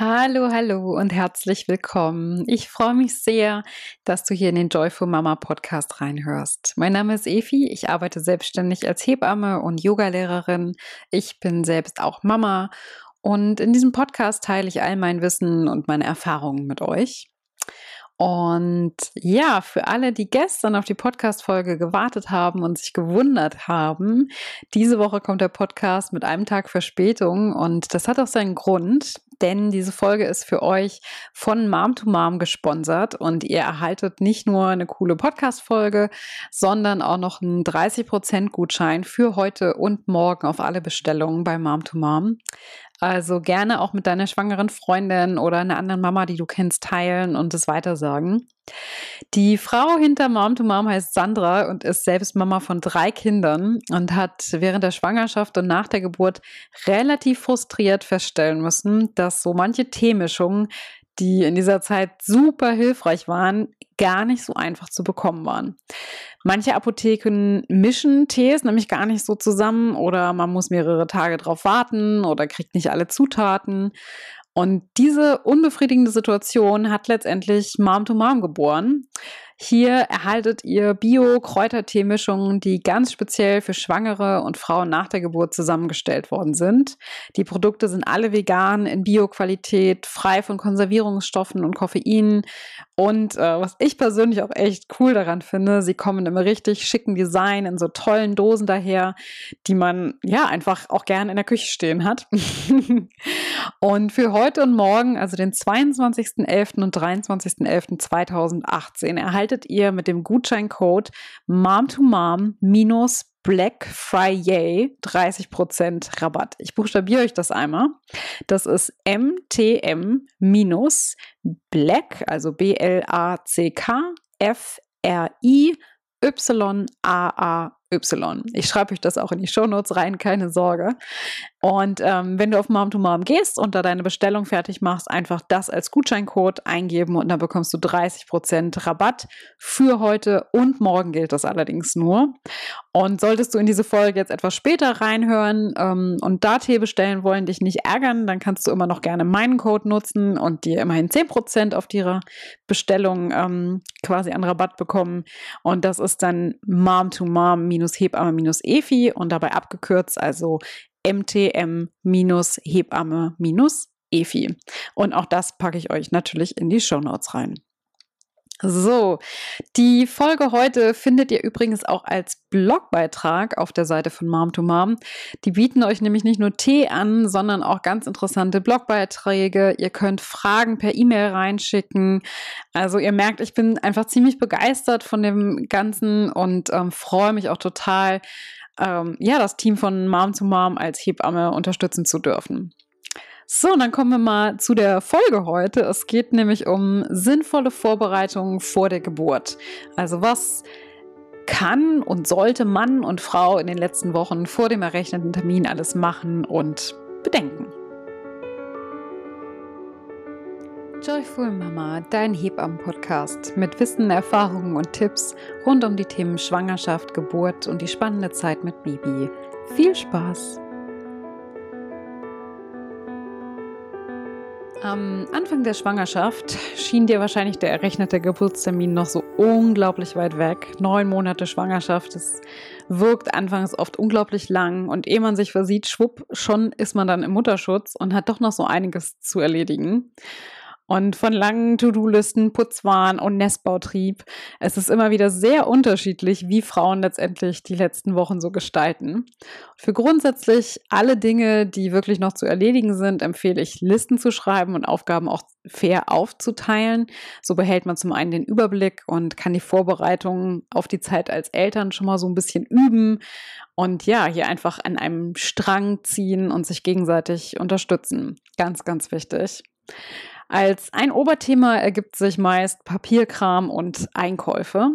Hallo, hallo und herzlich willkommen. Ich freue mich sehr, dass du hier in den Joyful Mama Podcast reinhörst. Mein Name ist Efi, ich arbeite selbstständig als Hebamme und Yogalehrerin. Ich bin selbst auch Mama und in diesem Podcast teile ich all mein Wissen und meine Erfahrungen mit euch. Und ja, für alle, die gestern auf die Podcast-Folge gewartet haben und sich gewundert haben, diese Woche kommt der Podcast mit einem Tag Verspätung und das hat auch seinen Grund, denn diese Folge ist für euch von Mom to Mom gesponsert und ihr erhaltet nicht nur eine coole Podcast-Folge, sondern auch noch einen 30% Gutschein für heute und morgen auf alle Bestellungen bei Mom to Mom. Also gerne auch mit deiner schwangeren Freundin oder einer anderen Mama, die du kennst, teilen und es weitersagen. Die Frau hinter Mom to Mom heißt Sandra und ist selbst Mama von drei Kindern und hat während der Schwangerschaft und nach der Geburt relativ frustriert feststellen müssen, dass so manche Teemischungen, die in dieser Zeit super hilfreich waren, gar nicht so einfach zu bekommen waren. Manche Apotheken mischen Tees nämlich gar nicht so zusammen oder man muss mehrere Tage drauf warten oder kriegt nicht alle Zutaten. Und diese unbefriedigende Situation hat letztendlich Mom to Mom geboren. Hier erhaltet ihr Bio-Kräutertee-Mischungen, die ganz speziell für Schwangere und Frauen nach der Geburt zusammengestellt worden sind. Die Produkte sind alle vegan, in Bio-Qualität, frei von Konservierungsstoffen und Koffein. Und äh, was ich persönlich auch echt cool daran finde, sie kommen im richtig schicken Design in so tollen Dosen daher, die man ja einfach auch gerne in der Küche stehen hat. und für heute und morgen, also den 22.11. und 23.11.2018, erhaltet erhaltet ihr mit dem Gutscheincode MOM2MOM minus Black Friday 30% Rabatt. Ich buchstabiere euch das einmal. Das ist MTM minus Black, also B-L-A-C-K F-R-I Y-A-A Y. Ich schreibe euch das auch in die Shownotes rein, keine Sorge. Und ähm, wenn du auf Mom to Mom gehst und da deine Bestellung fertig machst, einfach das als Gutscheincode eingeben und dann bekommst du 30% Rabatt. Für heute und morgen gilt das allerdings nur. Und solltest du in diese Folge jetzt etwas später reinhören ähm, und da Tee bestellen wollen, dich nicht ärgern, dann kannst du immer noch gerne meinen Code nutzen und dir immerhin 10% auf ihre Bestellung ähm, quasi an Rabatt bekommen. Und das ist dann Mom to Mom hebamme-efi und dabei abgekürzt, also mtm-hebamme-efi. Und auch das packe ich euch natürlich in die Show Notes rein. So, die Folge heute findet ihr übrigens auch als Blogbeitrag auf der Seite von Mom to Mom. Die bieten euch nämlich nicht nur Tee an, sondern auch ganz interessante Blogbeiträge. Ihr könnt Fragen per E-Mail reinschicken. Also ihr merkt, ich bin einfach ziemlich begeistert von dem Ganzen und ähm, freue mich auch total, ähm, ja, das Team von Mom to Mom als Hebamme unterstützen zu dürfen. So, dann kommen wir mal zu der Folge heute. Es geht nämlich um sinnvolle Vorbereitungen vor der Geburt. Also was kann und sollte Mann und Frau in den letzten Wochen vor dem errechneten Termin alles machen und bedenken? Joyful Mama, dein Hebammen-Podcast mit Wissen, Erfahrungen und Tipps rund um die Themen Schwangerschaft, Geburt und die spannende Zeit mit Baby. Viel Spaß! Am Anfang der Schwangerschaft schien dir wahrscheinlich der errechnete Geburtstermin noch so unglaublich weit weg. Neun Monate Schwangerschaft, das wirkt anfangs oft unglaublich lang und ehe man sich versieht, schwupp, schon ist man dann im Mutterschutz und hat doch noch so einiges zu erledigen. Und von langen To-Do-Listen, Putzwahn und Nestbautrieb. Es ist immer wieder sehr unterschiedlich, wie Frauen letztendlich die letzten Wochen so gestalten. Für grundsätzlich alle Dinge, die wirklich noch zu erledigen sind, empfehle ich, Listen zu schreiben und Aufgaben auch fair aufzuteilen. So behält man zum einen den Überblick und kann die Vorbereitungen auf die Zeit als Eltern schon mal so ein bisschen üben und ja, hier einfach an einem Strang ziehen und sich gegenseitig unterstützen. Ganz, ganz wichtig. Als ein Oberthema ergibt sich meist Papierkram und Einkäufe.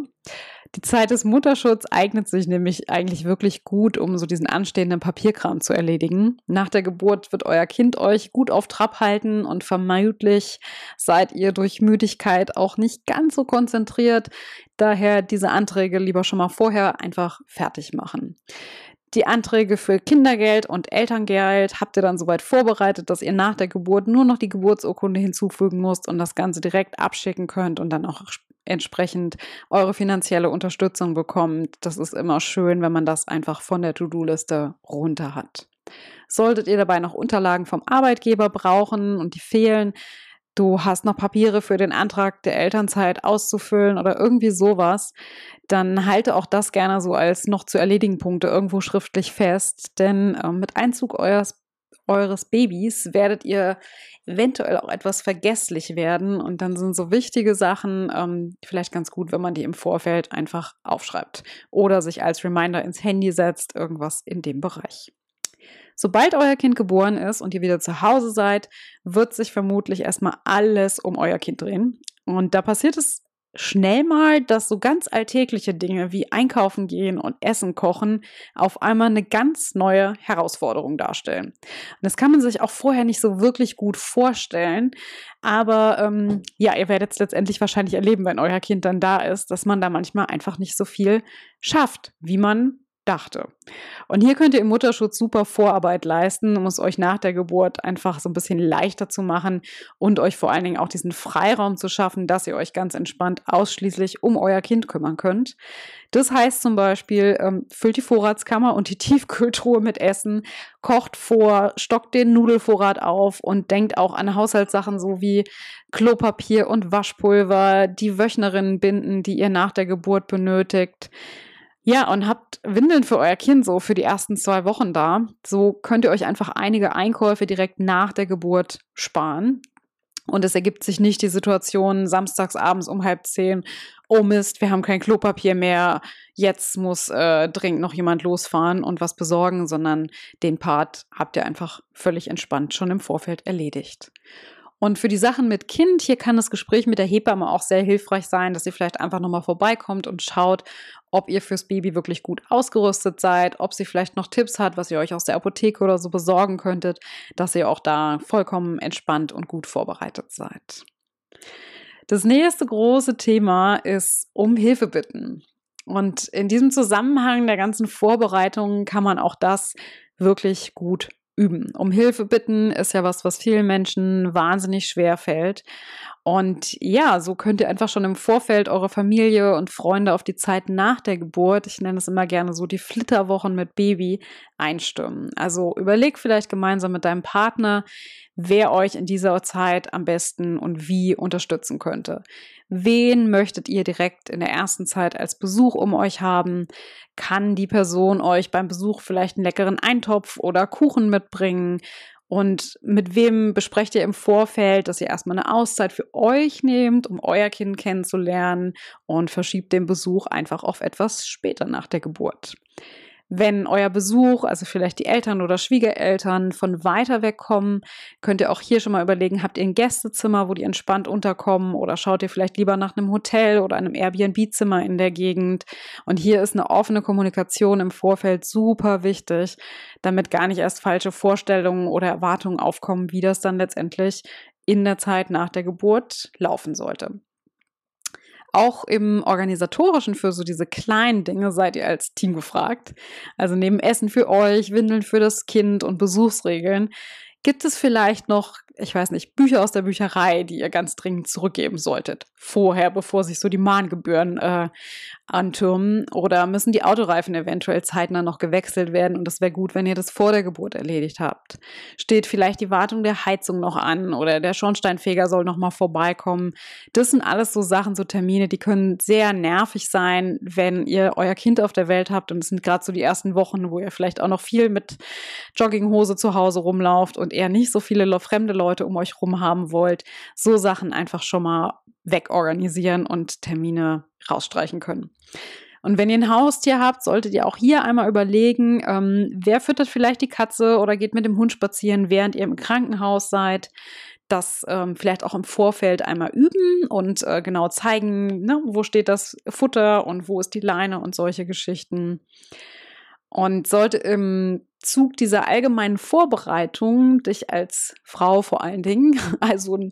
Die Zeit des Mutterschutzes eignet sich nämlich eigentlich wirklich gut, um so diesen anstehenden Papierkram zu erledigen. Nach der Geburt wird euer Kind euch gut auf Trab halten und vermutlich seid ihr durch Müdigkeit auch nicht ganz so konzentriert. Daher diese Anträge lieber schon mal vorher einfach fertig machen. Die Anträge für Kindergeld und Elterngeld habt ihr dann soweit vorbereitet, dass ihr nach der Geburt nur noch die Geburtsurkunde hinzufügen müsst und das Ganze direkt abschicken könnt und dann auch entsprechend eure finanzielle Unterstützung bekommt. Das ist immer schön, wenn man das einfach von der To-Do-Liste runter hat. Solltet ihr dabei noch Unterlagen vom Arbeitgeber brauchen und die fehlen, du hast noch Papiere für den Antrag der Elternzeit auszufüllen oder irgendwie sowas, dann halte auch das gerne so als noch zu erledigen Punkte irgendwo schriftlich fest. Denn äh, mit Einzug eures, eures Babys werdet ihr eventuell auch etwas vergesslich werden. Und dann sind so wichtige Sachen ähm, vielleicht ganz gut, wenn man die im Vorfeld einfach aufschreibt oder sich als Reminder ins Handy setzt, irgendwas in dem Bereich. Sobald euer Kind geboren ist und ihr wieder zu Hause seid, wird sich vermutlich erstmal alles um euer Kind drehen. Und da passiert es schnell mal, dass so ganz alltägliche Dinge wie einkaufen gehen und Essen kochen auf einmal eine ganz neue Herausforderung darstellen. Und das kann man sich auch vorher nicht so wirklich gut vorstellen. Aber ähm, ja, ihr werdet es letztendlich wahrscheinlich erleben, wenn euer Kind dann da ist, dass man da manchmal einfach nicht so viel schafft, wie man dachte. Und hier könnt ihr im Mutterschutz super Vorarbeit leisten, um es euch nach der Geburt einfach so ein bisschen leichter zu machen und euch vor allen Dingen auch diesen Freiraum zu schaffen, dass ihr euch ganz entspannt ausschließlich um euer Kind kümmern könnt. Das heißt zum Beispiel, ähm, füllt die Vorratskammer und die Tiefkühltruhe mit Essen, kocht vor, stockt den Nudelvorrat auf und denkt auch an Haushaltssachen so wie Klopapier und Waschpulver, die Wöchnerinnenbinden, die ihr nach der Geburt benötigt. Ja, und habt Windeln für euer Kind so für die ersten zwei Wochen da. So könnt ihr euch einfach einige Einkäufe direkt nach der Geburt sparen. Und es ergibt sich nicht die Situation samstags abends um halb zehn, oh Mist, wir haben kein Klopapier mehr, jetzt muss äh, dringend noch jemand losfahren und was besorgen, sondern den Part habt ihr einfach völlig entspannt schon im Vorfeld erledigt. Und für die Sachen mit Kind, hier kann das Gespräch mit der Hebamme auch sehr hilfreich sein, dass ihr vielleicht einfach nochmal vorbeikommt und schaut, ob ihr fürs Baby wirklich gut ausgerüstet seid, ob sie vielleicht noch Tipps hat, was ihr euch aus der Apotheke oder so besorgen könntet, dass ihr auch da vollkommen entspannt und gut vorbereitet seid. Das nächste große Thema ist um Hilfe bitten. Und in diesem Zusammenhang der ganzen Vorbereitungen kann man auch das wirklich gut üben. Um Hilfe bitten ist ja was, was vielen Menschen wahnsinnig schwer fällt. Und ja, so könnt ihr einfach schon im Vorfeld eure Familie und Freunde auf die Zeit nach der Geburt, ich nenne es immer gerne so die Flitterwochen mit Baby, einstimmen. Also überleg vielleicht gemeinsam mit deinem Partner, wer euch in dieser Zeit am besten und wie unterstützen könnte. Wen möchtet ihr direkt in der ersten Zeit als Besuch um euch haben? Kann die Person euch beim Besuch vielleicht einen leckeren Eintopf oder Kuchen mitbringen? Und mit wem besprecht ihr im Vorfeld, dass ihr erstmal eine Auszeit für euch nehmt, um euer Kind kennenzulernen und verschiebt den Besuch einfach auf etwas später nach der Geburt? Wenn euer Besuch, also vielleicht die Eltern oder Schwiegereltern von weiter weg kommen, könnt ihr auch hier schon mal überlegen, habt ihr ein Gästezimmer, wo die entspannt unterkommen oder schaut ihr vielleicht lieber nach einem Hotel oder einem Airbnb-Zimmer in der Gegend. Und hier ist eine offene Kommunikation im Vorfeld super wichtig, damit gar nicht erst falsche Vorstellungen oder Erwartungen aufkommen, wie das dann letztendlich in der Zeit nach der Geburt laufen sollte auch im organisatorischen für so diese kleinen Dinge seid ihr als Team gefragt. Also neben Essen für euch, Windeln für das Kind und Besuchsregeln gibt es vielleicht noch ich weiß nicht, Bücher aus der Bücherei, die ihr ganz dringend zurückgeben solltet. Vorher, bevor sich so die Mahngebühren äh, antürmen. Oder müssen die Autoreifen eventuell zeitnah noch gewechselt werden und es wäre gut, wenn ihr das vor der Geburt erledigt habt. Steht vielleicht die Wartung der Heizung noch an oder der Schornsteinfeger soll noch mal vorbeikommen. Das sind alles so Sachen, so Termine, die können sehr nervig sein, wenn ihr euer Kind auf der Welt habt und es sind gerade so die ersten Wochen, wo ihr vielleicht auch noch viel mit Jogginghose zu Hause rumlauft und eher nicht so viele fremde Leute Leute um euch rum haben wollt, so Sachen einfach schon mal wegorganisieren und Termine rausstreichen können. Und wenn ihr ein Haustier habt, solltet ihr auch hier einmal überlegen, ähm, wer füttert vielleicht die Katze oder geht mit dem Hund spazieren, während ihr im Krankenhaus seid. Das ähm, vielleicht auch im Vorfeld einmal üben und äh, genau zeigen, ne, wo steht das Futter und wo ist die Leine und solche Geschichten. Und sollte im Zug dieser allgemeinen Vorbereitung dich als Frau vor allen Dingen, also ein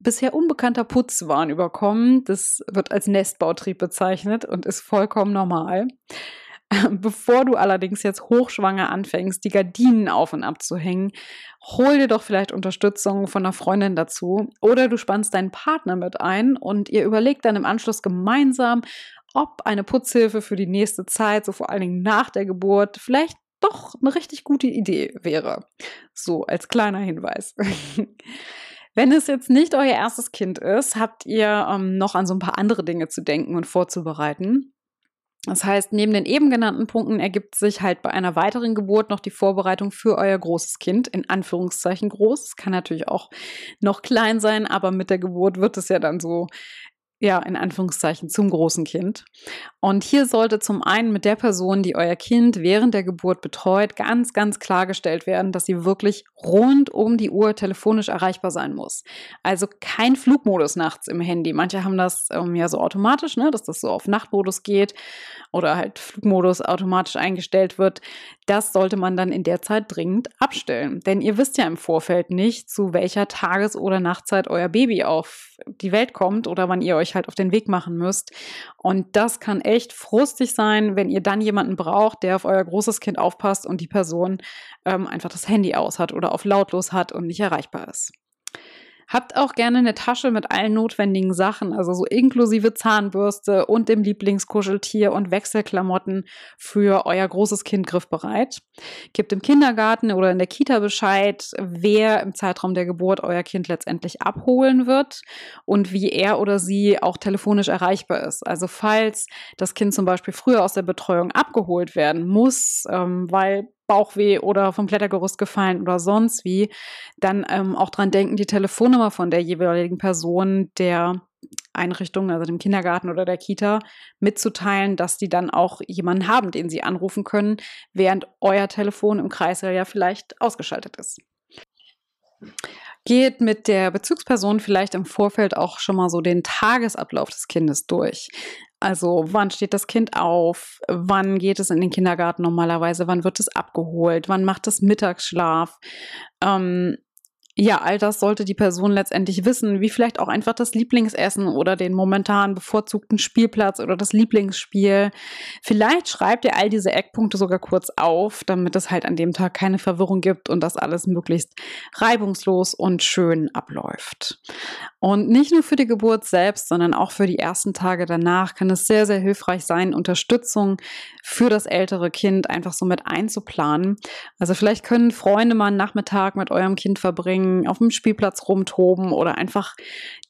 bisher unbekannter Putzwahn überkommen, das wird als Nestbautrieb bezeichnet und ist vollkommen normal. Bevor du allerdings jetzt hochschwanger anfängst, die Gardinen auf und ab zu hängen, hol dir doch vielleicht Unterstützung von einer Freundin dazu oder du spannst deinen Partner mit ein und ihr überlegt dann im Anschluss gemeinsam, ob eine Putzhilfe für die nächste Zeit, so vor allen Dingen nach der Geburt, vielleicht doch eine richtig gute Idee wäre. So als kleiner Hinweis. Wenn es jetzt nicht euer erstes Kind ist, habt ihr ähm, noch an so ein paar andere Dinge zu denken und vorzubereiten. Das heißt, neben den eben genannten Punkten ergibt sich halt bei einer weiteren Geburt noch die Vorbereitung für euer großes Kind, in Anführungszeichen groß. Es kann natürlich auch noch klein sein, aber mit der Geburt wird es ja dann so ja, in Anführungszeichen zum großen Kind. Und hier sollte zum einen mit der Person, die euer Kind während der Geburt betreut, ganz, ganz klargestellt werden, dass sie wirklich rund um die Uhr telefonisch erreichbar sein muss. Also kein Flugmodus nachts im Handy. Manche haben das ähm, ja so automatisch, ne, dass das so auf Nachtmodus geht oder halt Flugmodus automatisch eingestellt wird. Das sollte man dann in der Zeit dringend abstellen. Denn ihr wisst ja im Vorfeld nicht, zu welcher Tages- oder Nachtzeit euer Baby auf die Welt kommt oder wann ihr euch euch halt auf den Weg machen müsst. Und das kann echt frustig sein, wenn ihr dann jemanden braucht, der auf euer großes Kind aufpasst und die Person ähm, einfach das Handy aus hat oder auf lautlos hat und nicht erreichbar ist. Habt auch gerne eine Tasche mit allen notwendigen Sachen, also so inklusive Zahnbürste und dem Lieblingskuscheltier und Wechselklamotten für euer großes Kind griffbereit. Gebt im Kindergarten oder in der Kita Bescheid, wer im Zeitraum der Geburt euer Kind letztendlich abholen wird und wie er oder sie auch telefonisch erreichbar ist. Also falls das Kind zum Beispiel früher aus der Betreuung abgeholt werden muss, ähm, weil Bauchweh oder vom Klettergerüst gefallen oder sonst wie, dann ähm, auch dran denken, die Telefonnummer von der jeweiligen Person der Einrichtung, also dem Kindergarten oder der Kita, mitzuteilen, dass die dann auch jemanden haben, den sie anrufen können, während euer Telefon im Kreisel ja vielleicht ausgeschaltet ist. Geht mit der Bezugsperson vielleicht im Vorfeld auch schon mal so den Tagesablauf des Kindes durch. Also wann steht das Kind auf? Wann geht es in den Kindergarten normalerweise? Wann wird es abgeholt? Wann macht es Mittagsschlaf? Ähm, ja, all das sollte die Person letztendlich wissen, wie vielleicht auch einfach das Lieblingsessen oder den momentan bevorzugten Spielplatz oder das Lieblingsspiel. Vielleicht schreibt ihr all diese Eckpunkte sogar kurz auf, damit es halt an dem Tag keine Verwirrung gibt und das alles möglichst reibungslos und schön abläuft. Und nicht nur für die Geburt selbst, sondern auch für die ersten Tage danach kann es sehr, sehr hilfreich sein, Unterstützung für das ältere Kind einfach so mit einzuplanen. Also vielleicht können Freunde mal einen Nachmittag mit eurem Kind verbringen, auf dem Spielplatz rumtoben oder einfach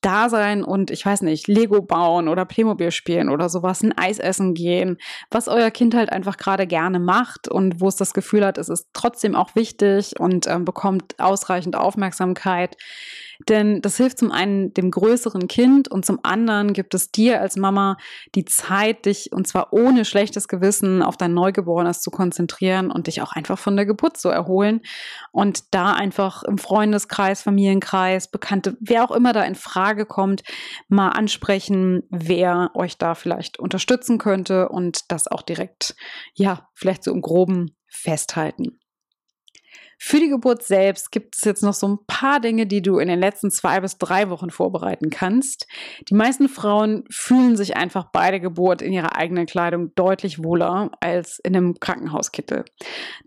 da sein und ich weiß nicht, Lego bauen oder Playmobil spielen oder sowas, ein Eis essen gehen, was euer Kind halt einfach gerade gerne macht und wo es das Gefühl hat, es ist trotzdem auch wichtig und ähm, bekommt ausreichend Aufmerksamkeit. Denn das hilft zum einen dem größeren Kind und zum anderen gibt es dir als Mama die Zeit, dich und zwar ohne schlechtes Gewissen auf dein Neugeborenes zu konzentrieren und dich auch einfach von der Geburt zu erholen und da einfach im Freundeskreis, Familienkreis, Bekannte, wer auch immer da in Frage kommt, mal ansprechen, wer euch da vielleicht unterstützen könnte und das auch direkt, ja, vielleicht so im Groben festhalten. Für die Geburt selbst gibt es jetzt noch so ein paar Dinge, die du in den letzten zwei bis drei Wochen vorbereiten kannst. Die meisten Frauen fühlen sich einfach bei der Geburt in ihrer eigenen Kleidung deutlich wohler als in einem Krankenhauskittel.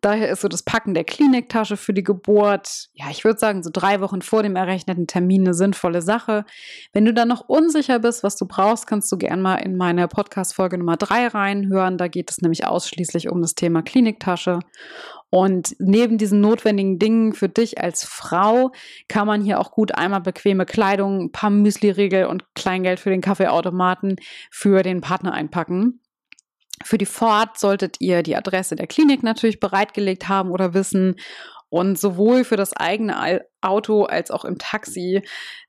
Daher ist so das Packen der Kliniktasche für die Geburt, ja, ich würde sagen, so drei Wochen vor dem errechneten Termin eine sinnvolle Sache. Wenn du dann noch unsicher bist, was du brauchst, kannst du gerne mal in meine Podcast-Folge Nummer drei reinhören. Da geht es nämlich ausschließlich um das Thema Kliniktasche. Und neben diesen notwendigen Dingen für dich als Frau kann man hier auch gut einmal bequeme Kleidung, ein paar Müsli-Riegel und Kleingeld für den Kaffeeautomaten für den Partner einpacken. Für die Fahrt solltet ihr die Adresse der Klinik natürlich bereitgelegt haben oder wissen. Und sowohl für das eigene Auto als auch im Taxi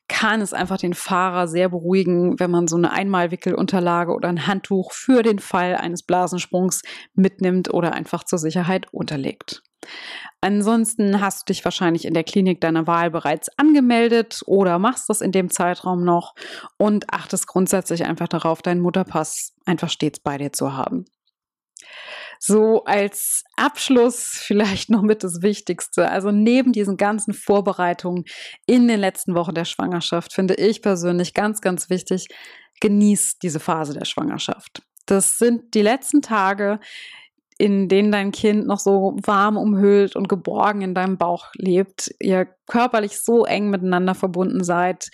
kann es einfach den Fahrer sehr beruhigen, wenn man so eine Einmalwickelunterlage oder ein Handtuch für den Fall eines Blasensprungs mitnimmt oder einfach zur Sicherheit unterlegt. Ansonsten hast du dich wahrscheinlich in der Klinik deiner Wahl bereits angemeldet oder machst das in dem Zeitraum noch und achtest grundsätzlich einfach darauf, deinen Mutterpass einfach stets bei dir zu haben. So als Abschluss vielleicht noch mit das Wichtigste. Also neben diesen ganzen Vorbereitungen in den letzten Wochen der Schwangerschaft finde ich persönlich ganz, ganz wichtig, genieß diese Phase der Schwangerschaft. Das sind die letzten Tage, in denen dein Kind noch so warm umhüllt und geborgen in deinem Bauch lebt, ihr körperlich so eng miteinander verbunden seid,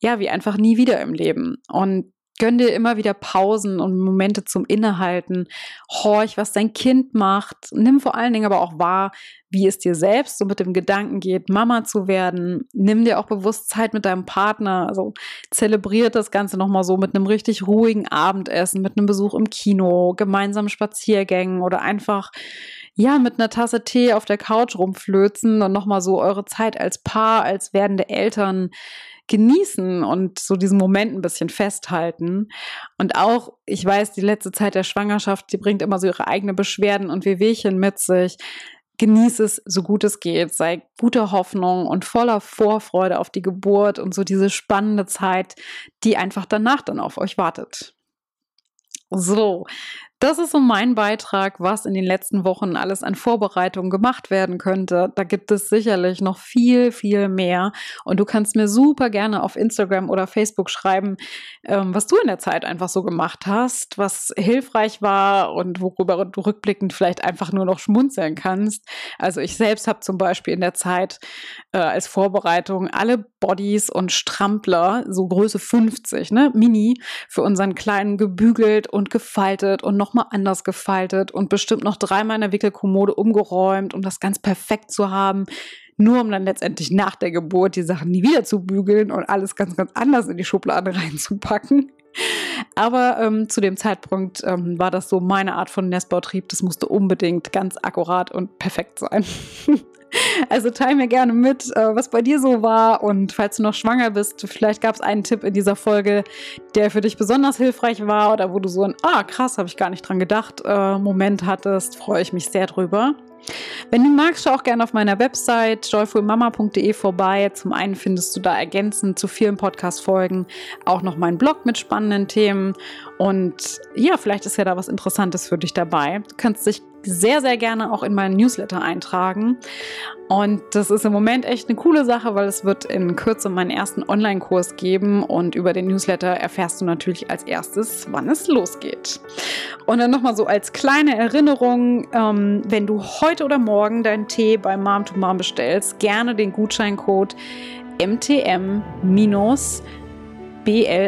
ja, wie einfach nie wieder im Leben. Und Gönn dir immer wieder Pausen und Momente zum Innehalten. Horch, was dein Kind macht. Nimm vor allen Dingen aber auch wahr, wie es dir selbst so mit dem Gedanken geht, Mama zu werden. Nimm dir auch bewusst Zeit mit deinem Partner. Also zelebriert das Ganze nochmal so mit einem richtig ruhigen Abendessen, mit einem Besuch im Kino, gemeinsamen Spaziergängen oder einfach ja, mit einer Tasse Tee auf der Couch rumflözen und nochmal so eure Zeit als Paar, als werdende Eltern genießen und so diesen Moment ein bisschen festhalten. Und auch, ich weiß, die letzte Zeit der Schwangerschaft, die bringt immer so ihre eigenen Beschwerden und Wehwehchen mit sich. Genieß es so gut es geht, sei guter Hoffnung und voller Vorfreude auf die Geburt und so diese spannende Zeit, die einfach danach dann auf euch wartet. So, das ist so mein Beitrag, was in den letzten Wochen alles an Vorbereitungen gemacht werden könnte. Da gibt es sicherlich noch viel, viel mehr. Und du kannst mir super gerne auf Instagram oder Facebook schreiben, ähm, was du in der Zeit einfach so gemacht hast, was hilfreich war und worüber du rückblickend vielleicht einfach nur noch schmunzeln kannst. Also ich selbst habe zum Beispiel in der Zeit äh, als Vorbereitung alle Bodies und Strampler, so Größe 50, ne, Mini, für unseren Kleinen gebügelt und gefaltet und noch nochmal anders gefaltet und bestimmt noch dreimal in der Wickelkommode umgeräumt, um das ganz perfekt zu haben. Nur um dann letztendlich nach der Geburt die Sachen nie wieder zu bügeln und alles ganz, ganz anders in die Schublade reinzupacken. Aber ähm, zu dem Zeitpunkt ähm, war das so meine Art von Nestbautrieb. Das musste unbedingt ganz akkurat und perfekt sein. Also teile mir gerne mit, äh, was bei dir so war und falls du noch schwanger bist, vielleicht gab es einen Tipp in dieser Folge, der für dich besonders hilfreich war oder wo du so ein, ah krass, habe ich gar nicht dran gedacht, äh, Moment hattest, freue ich mich sehr drüber. Wenn du magst, schau auch gerne auf meiner Website joyfulmama.de vorbei. Zum einen findest du da ergänzend zu vielen Podcast-Folgen auch noch meinen Blog mit spannenden Themen. Und ja, vielleicht ist ja da was Interessantes für dich dabei. Du kannst dich sehr, sehr gerne auch in meinen Newsletter eintragen. Und das ist im Moment echt eine coole Sache, weil es wird in Kürze meinen ersten Online-Kurs geben und über den Newsletter erfährst du natürlich als erstes, wann es losgeht. Und dann nochmal so als kleine Erinnerung, ähm, wenn du heute oder morgen deinen Tee bei Mom to Mom bestellst, gerne den Gutscheincode MTM- B-L-A-C-K-F-R-I-Y-A-A-Y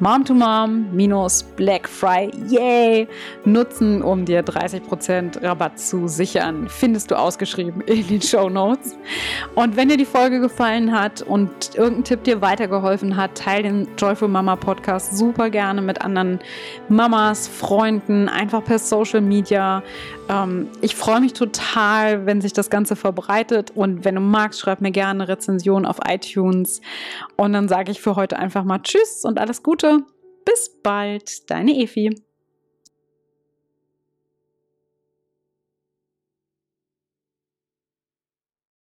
Mom to Mom minus Black Friday yay, nutzen, um dir 30% Rabatt zu sichern. Findest du ausgeschrieben in den Show Notes. Und wenn dir die Folge gefallen hat und irgendein Tipp dir weitergeholfen hat, teile den Joyful Mama Podcast super gerne mit anderen Mamas, Freunden, einfach per Social Media. Ähm, ich freue mich total, wenn sich das Ganze verbreitet. Und wenn du magst, schreib mir gerne eine Rezension auf iTunes. Und dann sage ich für heute einfach mal Tschüss und alles Gute. Bis bald, deine Efi.